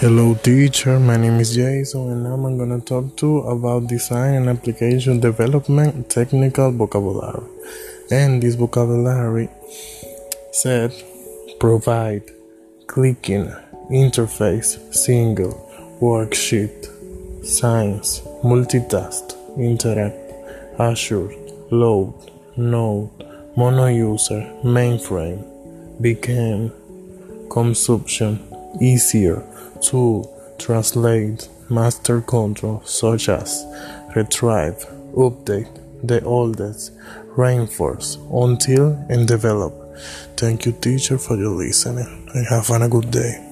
Hello teacher, my name is Jason and now I'm gonna talk to you about design and application development technical vocabulary. And this vocabulary said provide, clicking, interface, single, worksheet, science, multitask, interact, assure, load, node, mono user, mainframe, became, consumption, easier, to translate master control such as retrieve, update, the oldest, reinforce, until, and develop. Thank you, teacher, for your listening and have a good day.